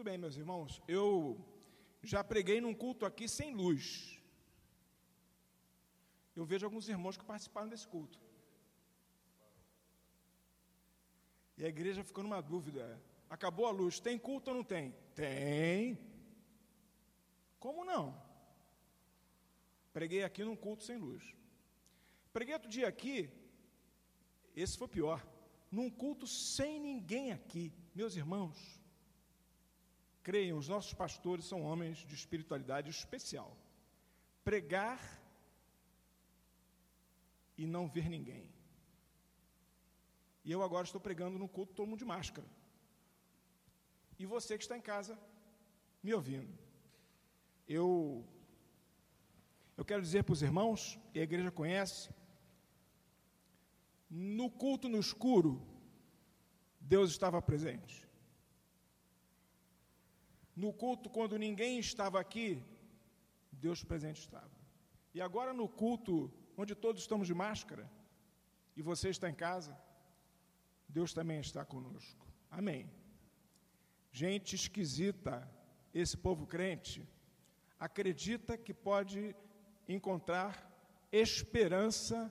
Muito bem, meus irmãos, eu já preguei num culto aqui sem luz. Eu vejo alguns irmãos que participaram desse culto. E a igreja ficou numa dúvida: acabou a luz, tem culto ou não tem? Tem. Como não? Preguei aqui num culto sem luz. Preguei outro dia aqui, esse foi pior, num culto sem ninguém aqui. Meus irmãos, creiam, os nossos pastores são homens de espiritualidade especial. Pregar e não ver ninguém. E eu agora estou pregando no culto todo mundo de máscara. E você que está em casa me ouvindo. Eu eu quero dizer para os irmãos, e a igreja conhece, no culto no escuro, Deus estava presente. No culto, quando ninguém estava aqui, Deus presente estava. E agora no culto, onde todos estamos de máscara, e você está em casa, Deus também está conosco. Amém. Gente esquisita, esse povo crente, acredita que pode encontrar esperança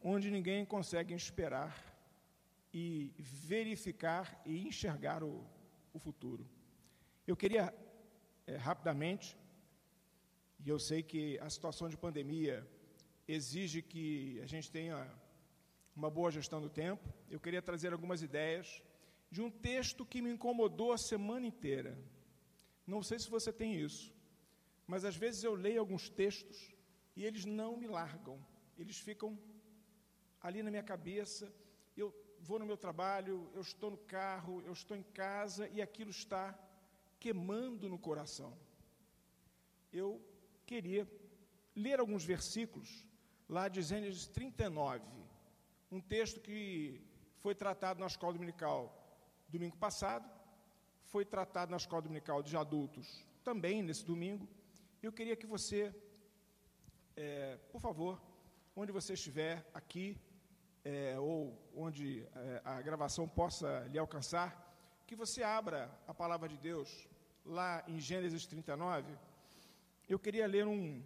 onde ninguém consegue esperar e verificar e enxergar o, o futuro. Eu queria, é, rapidamente, e eu sei que a situação de pandemia exige que a gente tenha uma boa gestão do tempo, eu queria trazer algumas ideias de um texto que me incomodou a semana inteira. Não sei se você tem isso, mas às vezes eu leio alguns textos e eles não me largam, eles ficam ali na minha cabeça. Eu vou no meu trabalho, eu estou no carro, eu estou em casa e aquilo está queimando no coração. Eu queria ler alguns versículos lá de Gênesis 39, um texto que foi tratado na escola dominical domingo passado, foi tratado na escola dominical de adultos também nesse domingo. Eu queria que você é, por favor, onde você estiver aqui, é, ou onde é, a gravação possa lhe alcançar, que você abra a palavra de Deus lá em Gênesis 39. Eu queria ler um,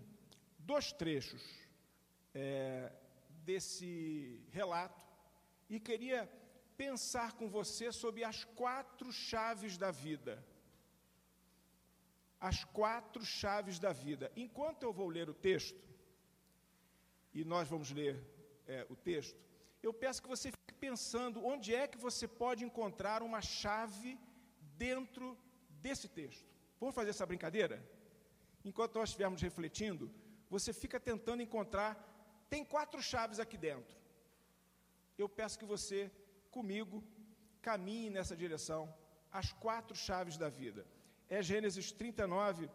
dois trechos é, desse relato e queria pensar com você sobre as quatro chaves da vida as quatro chaves da vida. Enquanto eu vou ler o texto, e nós vamos ler é, o texto, eu peço que você fique pensando onde é que você pode encontrar uma chave dentro desse texto. Vamos fazer essa brincadeira? Enquanto nós estivermos refletindo, você fica tentando encontrar. Tem quatro chaves aqui dentro. Eu peço que você, comigo, caminhe nessa direção. As quatro chaves da vida. É Gênesis 39,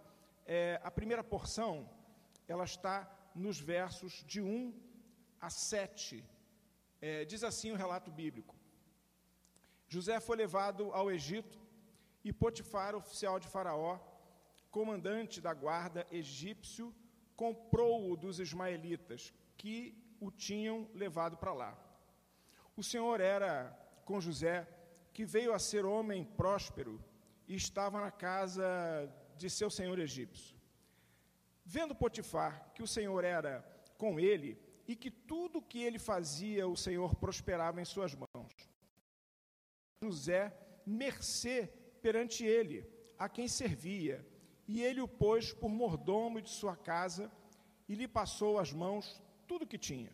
é, a primeira porção, ela está nos versos de 1 a 7. É, diz assim o relato bíblico: José foi levado ao Egito e Potifar, oficial de Faraó, comandante da guarda egípcio, comprou-o dos ismaelitas que o tinham levado para lá. O Senhor era com José, que veio a ser homem próspero e estava na casa de seu senhor egípcio. Vendo Potifar que o Senhor era com ele e que tudo o que ele fazia o Senhor prosperava em suas mãos. José mercê perante ele, a quem servia, e ele o pôs por mordomo de sua casa e lhe passou às mãos tudo o que tinha.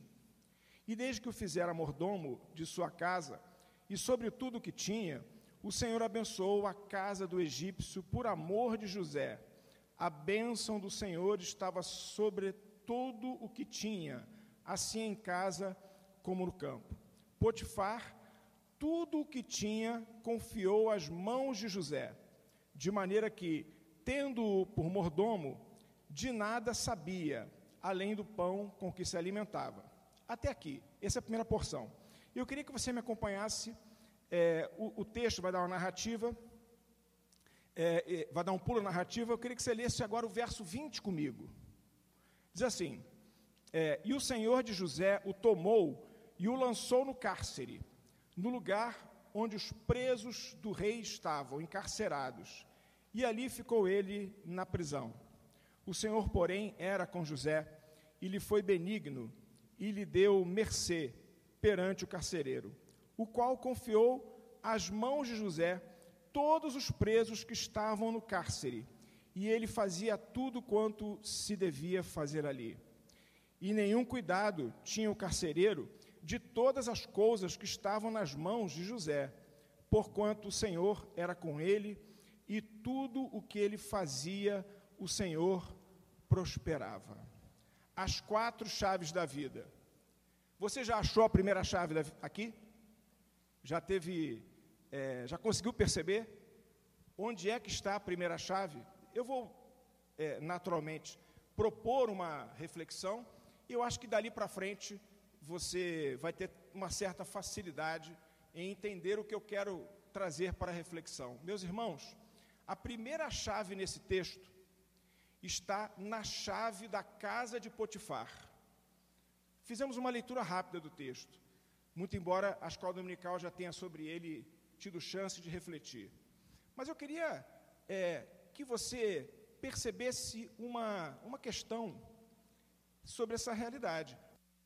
E desde que o fizera mordomo de sua casa e sobre tudo o que tinha, o Senhor abençoou a casa do egípcio por amor de José a bênção do Senhor estava sobre todo o que tinha, assim em casa como no campo. Potifar, tudo o que tinha, confiou às mãos de José, de maneira que, tendo-o por mordomo, de nada sabia, além do pão com que se alimentava. Até aqui, essa é a primeira porção. Eu queria que você me acompanhasse. É, o, o texto vai dar uma narrativa é, vai dar um pulo narrativo, eu queria que você lesse agora o verso 20 comigo. Diz assim: é, E o Senhor de José o tomou e o lançou no cárcere, no lugar onde os presos do rei estavam, encarcerados. E ali ficou ele na prisão. O Senhor, porém, era com José e lhe foi benigno e lhe deu mercê perante o carcereiro, o qual confiou às mãos de José todos os presos que estavam no cárcere, e ele fazia tudo quanto se devia fazer ali. E nenhum cuidado tinha o carcereiro de todas as coisas que estavam nas mãos de José, porquanto o Senhor era com ele, e tudo o que ele fazia, o Senhor prosperava. As quatro chaves da vida. Você já achou a primeira chave aqui? Já teve, é, já conseguiu perceber onde é que está a primeira chave? Eu vou, é, naturalmente, propor uma reflexão e eu acho que dali para frente você vai ter uma certa facilidade em entender o que eu quero trazer para a reflexão. Meus irmãos, a primeira chave nesse texto está na chave da casa de Potifar. Fizemos uma leitura rápida do texto, muito embora a escola dominical já tenha sobre ele tido chance de refletir. Mas eu queria é, que você percebesse uma, uma questão sobre essa realidade.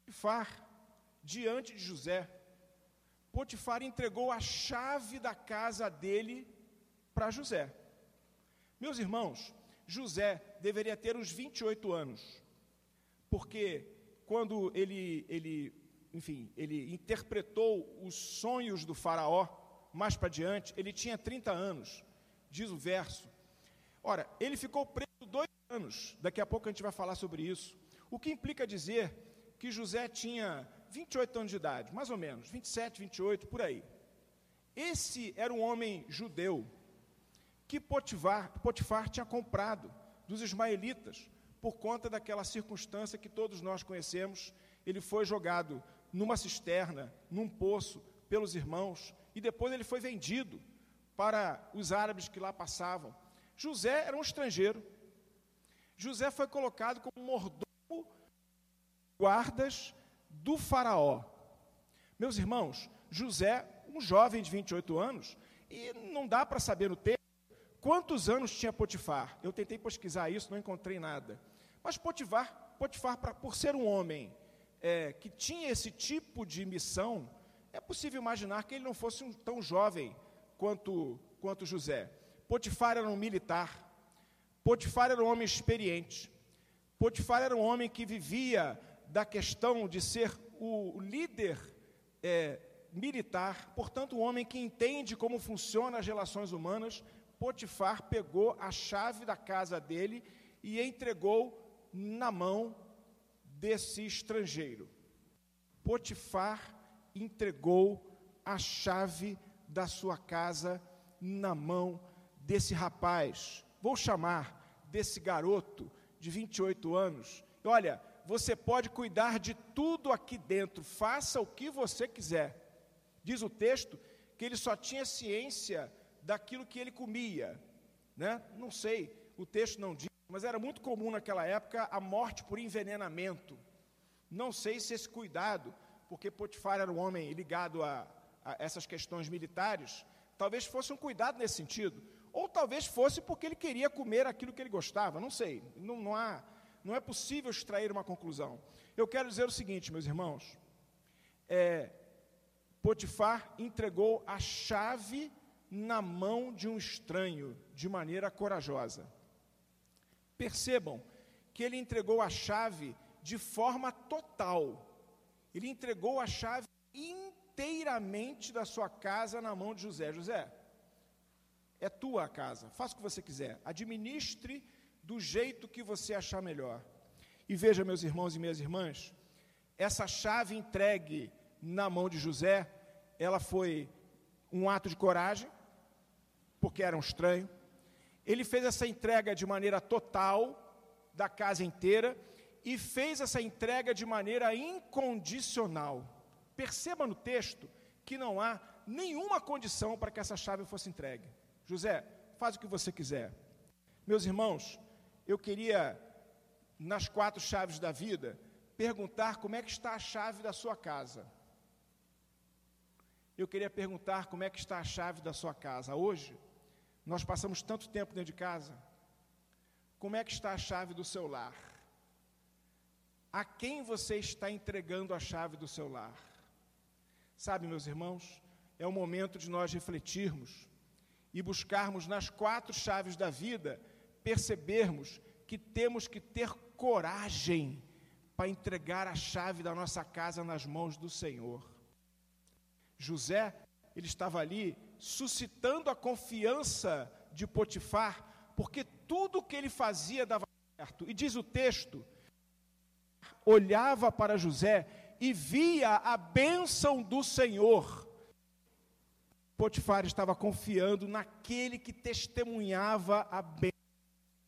Potifar diante de José. Potifar entregou a chave da casa dele para José. Meus irmãos, José deveria ter uns 28 anos, porque quando ele, ele, enfim, ele interpretou os sonhos do faraó, mais para diante, ele tinha 30 anos, diz o verso. Ora, ele ficou preso dois anos, daqui a pouco a gente vai falar sobre isso, o que implica dizer que José tinha 28 anos de idade, mais ou menos, 27, 28, por aí. Esse era um homem judeu que Potifar, Potifar tinha comprado dos ismaelitas por conta daquela circunstância que todos nós conhecemos. Ele foi jogado numa cisterna, num poço, pelos irmãos, e depois ele foi vendido para os árabes que lá passavam. José era um estrangeiro. José foi colocado como mordomo guardas do Faraó. Meus irmãos, José, um jovem de 28 anos, e não dá para saber no texto quantos anos tinha Potifar. Eu tentei pesquisar isso, não encontrei nada. Mas Potifar, Potifar pra, por ser um homem é, que tinha esse tipo de missão, é possível imaginar que ele não fosse um, tão jovem quanto, quanto José. Potifar era um militar. Potifar era um homem experiente. Potifar era um homem que vivia da questão de ser o líder é, militar, portanto, um homem que entende como funcionam as relações humanas, Potifar pegou a chave da casa dele e entregou na mão desse estrangeiro. Potifar entregou a chave da sua casa na mão desse rapaz. Vou chamar desse garoto de 28 anos. Olha, você pode cuidar de tudo aqui dentro, faça o que você quiser. Diz o texto que ele só tinha ciência daquilo que ele comia, né? Não sei, o texto não diz, mas era muito comum naquela época a morte por envenenamento. Não sei se esse cuidado, porque Potifar era um homem ligado a, a essas questões militares, talvez fosse um cuidado nesse sentido, ou talvez fosse porque ele queria comer aquilo que ele gostava, não sei, não, não há não é possível extrair uma conclusão. Eu quero dizer o seguinte, meus irmãos: é, Potifar entregou a chave na mão de um estranho de maneira corajosa. Percebam que ele entregou a chave de forma total. Ele entregou a chave inteiramente da sua casa na mão de José. José, é tua casa, faça o que você quiser, administre do jeito que você achar melhor. E veja, meus irmãos e minhas irmãs, essa chave entregue na mão de José, ela foi um ato de coragem, porque era um estranho. Ele fez essa entrega de maneira total, da casa inteira, e fez essa entrega de maneira incondicional. Perceba no texto que não há nenhuma condição para que essa chave fosse entregue. José, faz o que você quiser. Meus irmãos, eu queria, nas quatro chaves da vida, perguntar como é que está a chave da sua casa. Eu queria perguntar como é que está a chave da sua casa hoje, Nós passamos tanto tempo dentro de casa. Como é que está a chave do seu lar? A quem você está entregando a chave do seu lar? Sabe, meus irmãos, é o momento de nós refletirmos e buscarmos nas quatro chaves da vida, percebermos que temos que ter coragem para entregar a chave da nossa casa nas mãos do Senhor. José, ele estava ali suscitando a confiança de Potifar, porque tudo o que ele fazia dava certo. E diz o texto: olhava para José e via a bênção do Senhor. Potifar estava confiando naquele que testemunhava a bênção.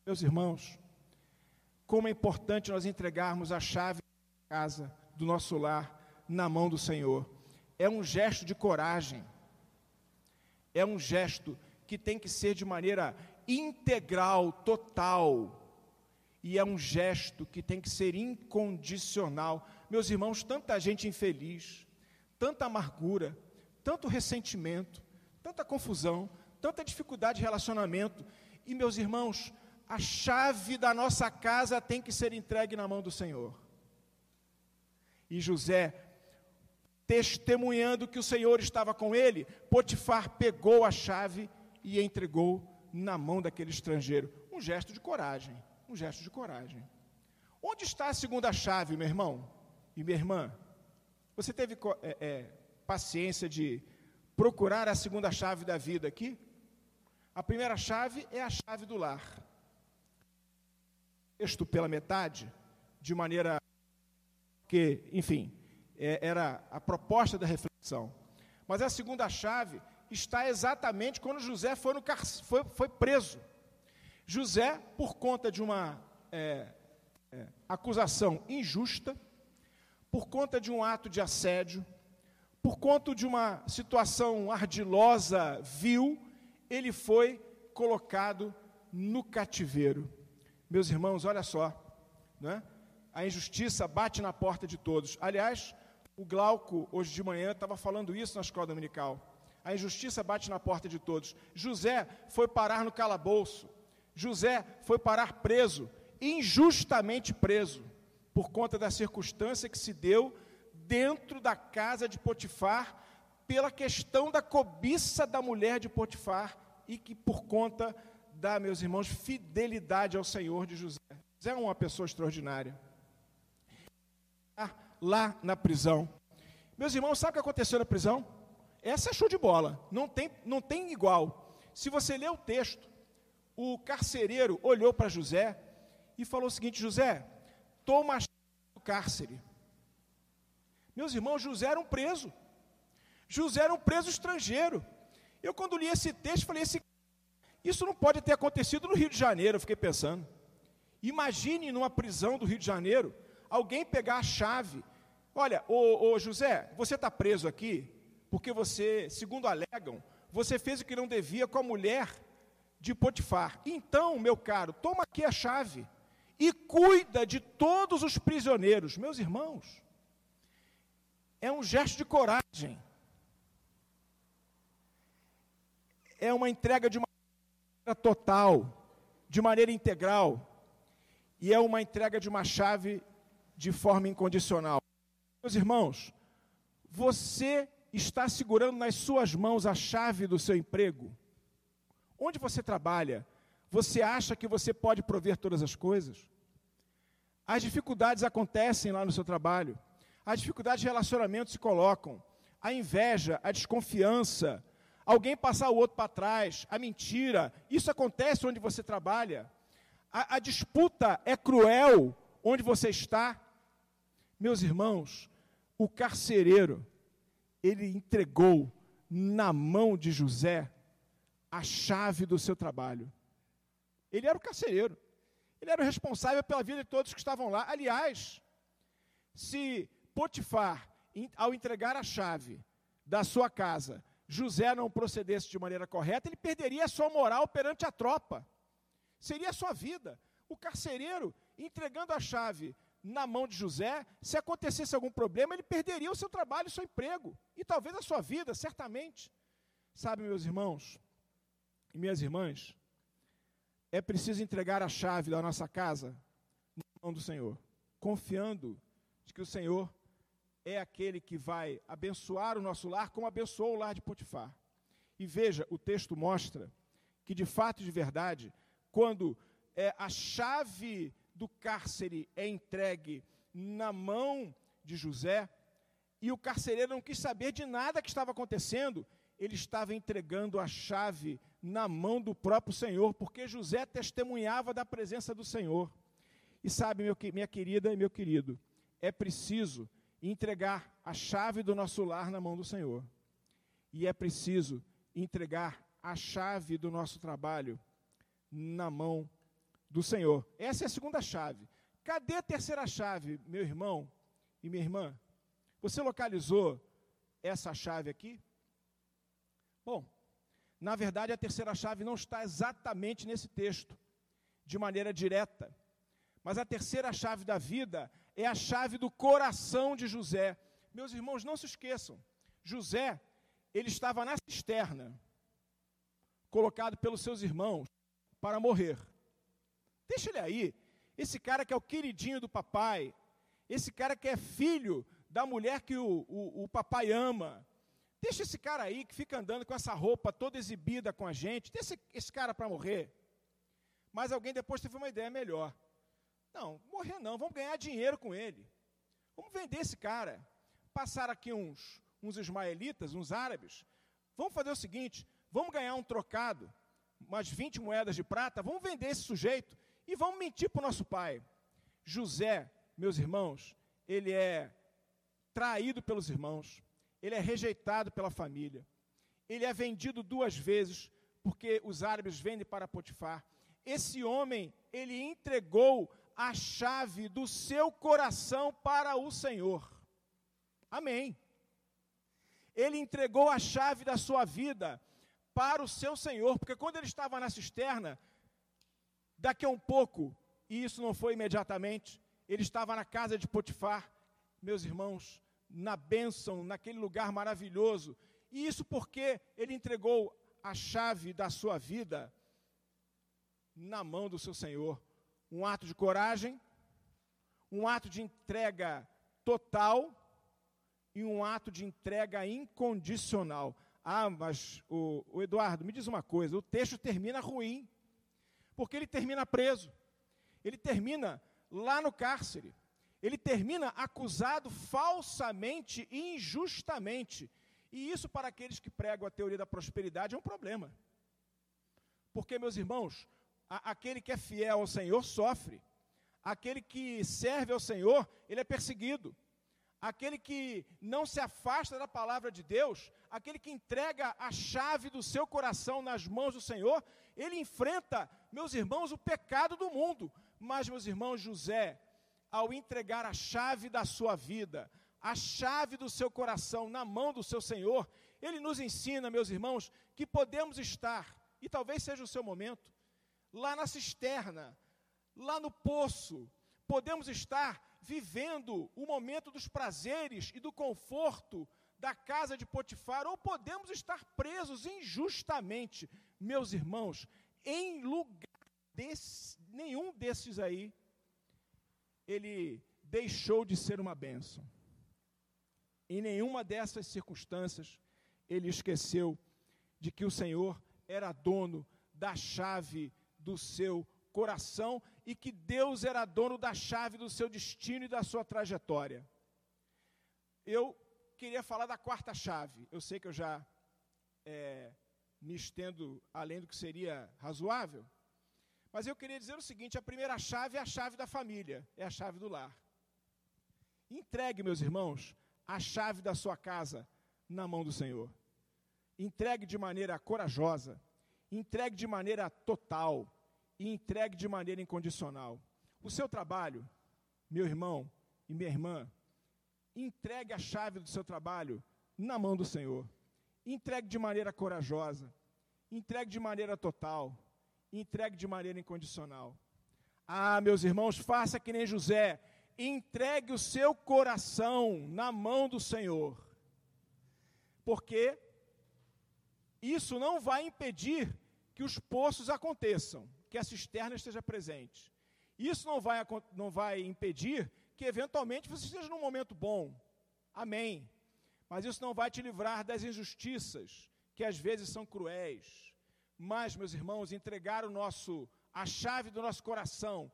Meus irmãos, como é importante nós entregarmos a chave da casa, do nosso lar, na mão do Senhor. É um gesto de coragem. É um gesto que tem que ser de maneira integral, total. E é um gesto que tem que ser incondicional. Meus irmãos, tanta gente infeliz, tanta amargura, tanto ressentimento, tanta confusão, tanta dificuldade de relacionamento. E, meus irmãos, a chave da nossa casa tem que ser entregue na mão do Senhor. E José, testemunhando que o Senhor estava com ele, Potifar pegou a chave e entregou na mão daquele estrangeiro. Um gesto de coragem, um gesto de coragem. Onde está a segunda chave, meu irmão e minha irmã? Você teve é, é, paciência de procurar a segunda chave da vida aqui? A primeira chave é a chave do lar. Texto pela metade, de maneira que, enfim, é, era a proposta da reflexão. Mas a segunda chave está exatamente quando José foi, no foi, foi preso. José, por conta de uma é, é, acusação injusta, por conta de um ato de assédio, por conta de uma situação ardilosa, vil, ele foi colocado no cativeiro. Meus irmãos, olha só, né? a injustiça bate na porta de todos. Aliás, o Glauco, hoje de manhã, estava falando isso na escola dominical. A injustiça bate na porta de todos. José foi parar no calabouço. José foi parar preso, injustamente preso, por conta da circunstância que se deu dentro da casa de Potifar, pela questão da cobiça da mulher de Potifar e que por conta da, meus irmãos, fidelidade ao Senhor de José. José é uma pessoa extraordinária. Lá na prisão. Meus irmãos, sabe o que aconteceu na prisão? Essa é show de bola, não tem, não tem igual. Se você ler o texto, o carcereiro olhou para José e falou o seguinte: José, toma a do cárcere. Meus irmãos, José era um preso. José era um preso estrangeiro. Eu, quando li esse texto, falei: esse, isso não pode ter acontecido no Rio de Janeiro. Eu fiquei pensando. Imagine numa prisão do Rio de Janeiro, alguém pegar a chave. Olha, ô, ô José, você está preso aqui, porque você, segundo alegam, você fez o que não devia com a mulher de Potifar. Então, meu caro, toma aqui a chave e cuida de todos os prisioneiros. Meus irmãos, é um gesto de coragem. É uma entrega de maneira total, de maneira integral. E é uma entrega de uma chave de forma incondicional. Meus irmãos, você está segurando nas suas mãos a chave do seu emprego? Onde você trabalha, você acha que você pode prover todas as coisas? As dificuldades acontecem lá no seu trabalho, as dificuldades de relacionamento se colocam, a inveja, a desconfiança, alguém passar o outro para trás, a mentira, isso acontece onde você trabalha. A, a disputa é cruel onde você está. Meus irmãos, o carcereiro, ele entregou na mão de José a chave do seu trabalho. Ele era o carcereiro. Ele era o responsável pela vida de todos que estavam lá. Aliás, se Potifar, ao entregar a chave da sua casa, José não procedesse de maneira correta, ele perderia a sua moral perante a tropa. Seria a sua vida. O carcereiro, entregando a chave na mão de José, se acontecesse algum problema, ele perderia o seu trabalho, o seu emprego, e talvez a sua vida, certamente. Sabe, meus irmãos, e minhas irmãs, é preciso entregar a chave da nossa casa na mão do Senhor, confiando de que o Senhor é aquele que vai abençoar o nosso lar, como abençoou o lar de Potifar. E veja, o texto mostra que, de fato e de verdade, quando é, a chave do cárcere é entregue na mão de José, e o carcereiro não quis saber de nada que estava acontecendo, ele estava entregando a chave na mão do próprio Senhor, porque José testemunhava da presença do Senhor. E sabe, meu, minha querida e meu querido, é preciso entregar a chave do nosso lar na mão do Senhor. E é preciso entregar a chave do nosso trabalho na mão do Senhor. Essa é a segunda chave. Cadê a terceira chave, meu irmão e minha irmã? Você localizou essa chave aqui? Bom, na verdade a terceira chave não está exatamente nesse texto, de maneira direta. Mas a terceira chave da vida é a chave do coração de José. Meus irmãos, não se esqueçam. José, ele estava na cisterna, colocado pelos seus irmãos para morrer. Deixa ele aí. Esse cara que é o queridinho do papai, esse cara que é filho da mulher que o, o, o papai ama. Deixa esse cara aí que fica andando com essa roupa toda exibida com a gente, deixa esse, esse cara para morrer. Mas alguém depois teve uma ideia melhor. Não, morrer não, vamos ganhar dinheiro com ele. Vamos vender esse cara. Passar aqui uns, uns ismaelitas, uns árabes. Vamos fazer o seguinte: vamos ganhar um trocado, umas 20 moedas de prata, vamos vender esse sujeito e vamos mentir para o nosso pai. José, meus irmãos, ele é traído pelos irmãos, ele é rejeitado pela família, ele é vendido duas vezes, porque os árabes vendem para Potifar. Esse homem, ele entregou a chave do seu coração para o Senhor. Amém. Ele entregou a chave da sua vida para o seu Senhor, porque quando ele estava na cisterna, daqui a um pouco, e isso não foi imediatamente, ele estava na casa de Potifar, meus irmãos, na bênção, naquele lugar maravilhoso. E isso porque ele entregou a chave da sua vida na mão do seu Senhor. Um ato de coragem, um ato de entrega total e um ato de entrega incondicional. Ah, mas o, o Eduardo, me diz uma coisa: o texto termina ruim, porque ele termina preso, ele termina lá no cárcere ele termina acusado falsamente e injustamente. E isso, para aqueles que pregam a teoria da prosperidade, é um problema. Porque, meus irmãos, aquele que é fiel ao Senhor sofre, aquele que serve ao Senhor, ele é perseguido. Aquele que não se afasta da palavra de Deus, aquele que entrega a chave do seu coração nas mãos do Senhor, ele enfrenta, meus irmãos, o pecado do mundo. Mas, meus irmãos, José, ao entregar a chave da sua vida, a chave do seu coração na mão do seu Senhor, ele nos ensina, meus irmãos, que podemos estar, e talvez seja o seu momento, lá na cisterna, lá no poço, podemos estar vivendo o momento dos prazeres e do conforto da casa de Potifar, ou podemos estar presos injustamente, meus irmãos, em lugar desse, nenhum desses aí ele deixou de ser uma bênção. Em nenhuma dessas circunstâncias ele esqueceu de que o Senhor era dono da chave do seu coração e que Deus era dono da chave do seu destino e da sua trajetória. Eu queria falar da quarta chave. Eu sei que eu já é, me estendo além do que seria razoável, mas eu queria dizer o seguinte: a primeira chave é a chave da família, é a chave do lar. Entregue, meus irmãos, a chave da sua casa na mão do Senhor. Entregue de maneira corajosa, entregue de maneira total e entregue de maneira incondicional. O seu trabalho, meu irmão e minha irmã, entregue a chave do seu trabalho na mão do Senhor. Entregue de maneira corajosa, entregue de maneira total entregue de maneira incondicional. Ah, meus irmãos, faça que nem José, entregue o seu coração na mão do Senhor, porque isso não vai impedir que os poços aconteçam, que a cisterna esteja presente. Isso não vai, não vai impedir que, eventualmente, você esteja num momento bom. Amém. Mas isso não vai te livrar das injustiças, que às vezes são cruéis. Mas, meus irmãos, entregar o nosso, a chave do nosso coração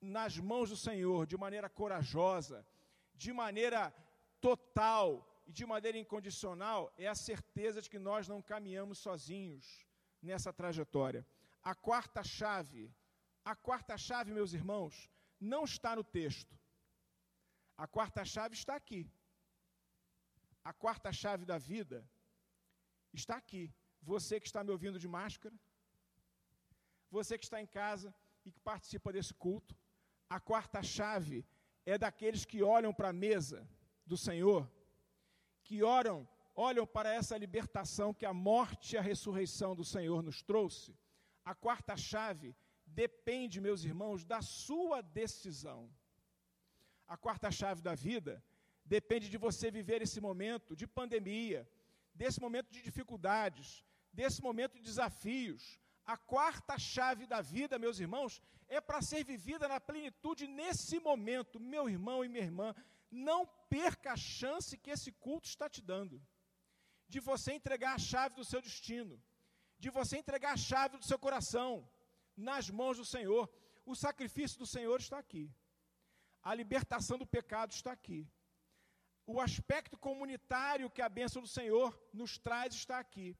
nas mãos do Senhor de maneira corajosa, de maneira total e de maneira incondicional, é a certeza de que nós não caminhamos sozinhos nessa trajetória. A quarta chave, a quarta chave, meus irmãos, não está no texto. A quarta chave está aqui. A quarta chave da vida está aqui. Você que está me ouvindo de máscara, você que está em casa e que participa desse culto, a quarta chave é daqueles que olham para a mesa do Senhor, que oram, olham para essa libertação que a morte e a ressurreição do Senhor nos trouxe. A quarta chave depende, meus irmãos, da sua decisão. A quarta chave da vida depende de você viver esse momento de pandemia, desse momento de dificuldades, desse momento de desafios, a quarta chave da vida, meus irmãos, é para ser vivida na plenitude nesse momento. Meu irmão e minha irmã, não perca a chance que esse culto está te dando de você entregar a chave do seu destino, de você entregar a chave do seu coração nas mãos do Senhor. O sacrifício do Senhor está aqui. A libertação do pecado está aqui. O aspecto comunitário que a bênção do Senhor nos traz está aqui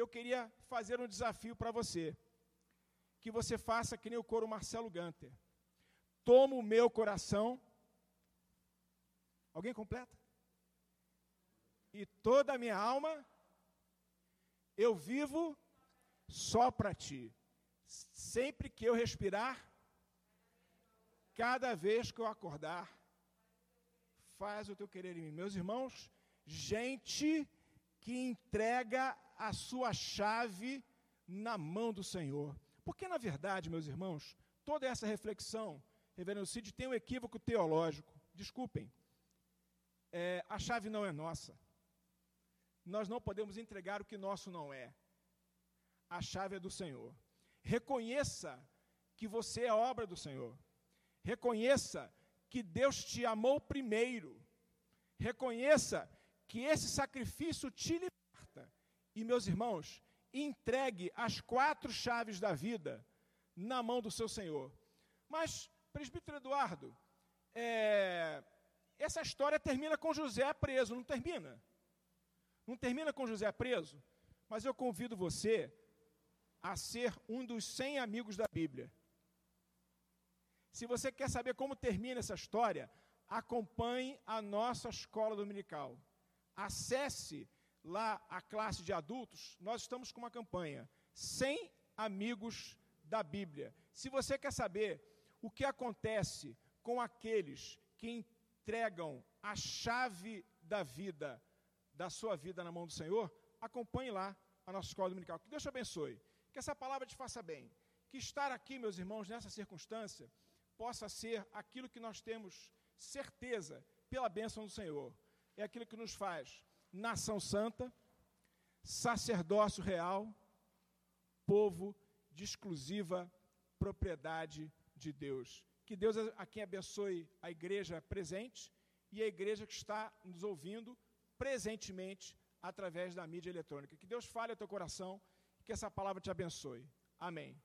eu queria fazer um desafio para você. Que você faça que nem o coro Marcelo Ganter. Toma o meu coração. Alguém completa? E toda a minha alma, eu vivo só para ti. Sempre que eu respirar, cada vez que eu acordar, faz o teu querer em mim. Meus irmãos, gente que entrega a sua chave na mão do Senhor. Porque, na verdade, meus irmãos, toda essa reflexão, reverendo Cid, tem um equívoco teológico. Desculpem, é, a chave não é nossa. Nós não podemos entregar o que nosso não é. A chave é do Senhor. Reconheça que você é obra do Senhor. Reconheça que Deus te amou primeiro. Reconheça que esse sacrifício te liberta e, meus irmãos, entregue as quatro chaves da vida na mão do seu Senhor. Mas, presbítero Eduardo, é, essa história termina com José preso, não termina? Não termina com José preso? Mas eu convido você a ser um dos 100 amigos da Bíblia. Se você quer saber como termina essa história, acompanhe a nossa escola dominical. Acesse lá a classe de adultos, nós estamos com uma campanha: 100 amigos da Bíblia. Se você quer saber o que acontece com aqueles que entregam a chave da vida, da sua vida na mão do Senhor, acompanhe lá a nossa escola dominical. Que Deus te abençoe. Que essa palavra te faça bem. Que estar aqui, meus irmãos, nessa circunstância, possa ser aquilo que nós temos certeza pela bênção do Senhor. É aquilo que nos faz nação santa, sacerdócio real, povo de exclusiva propriedade de Deus. Que Deus a quem abençoe a igreja presente e a igreja que está nos ouvindo presentemente através da mídia eletrônica. Que Deus fale ao teu coração que essa palavra te abençoe. Amém.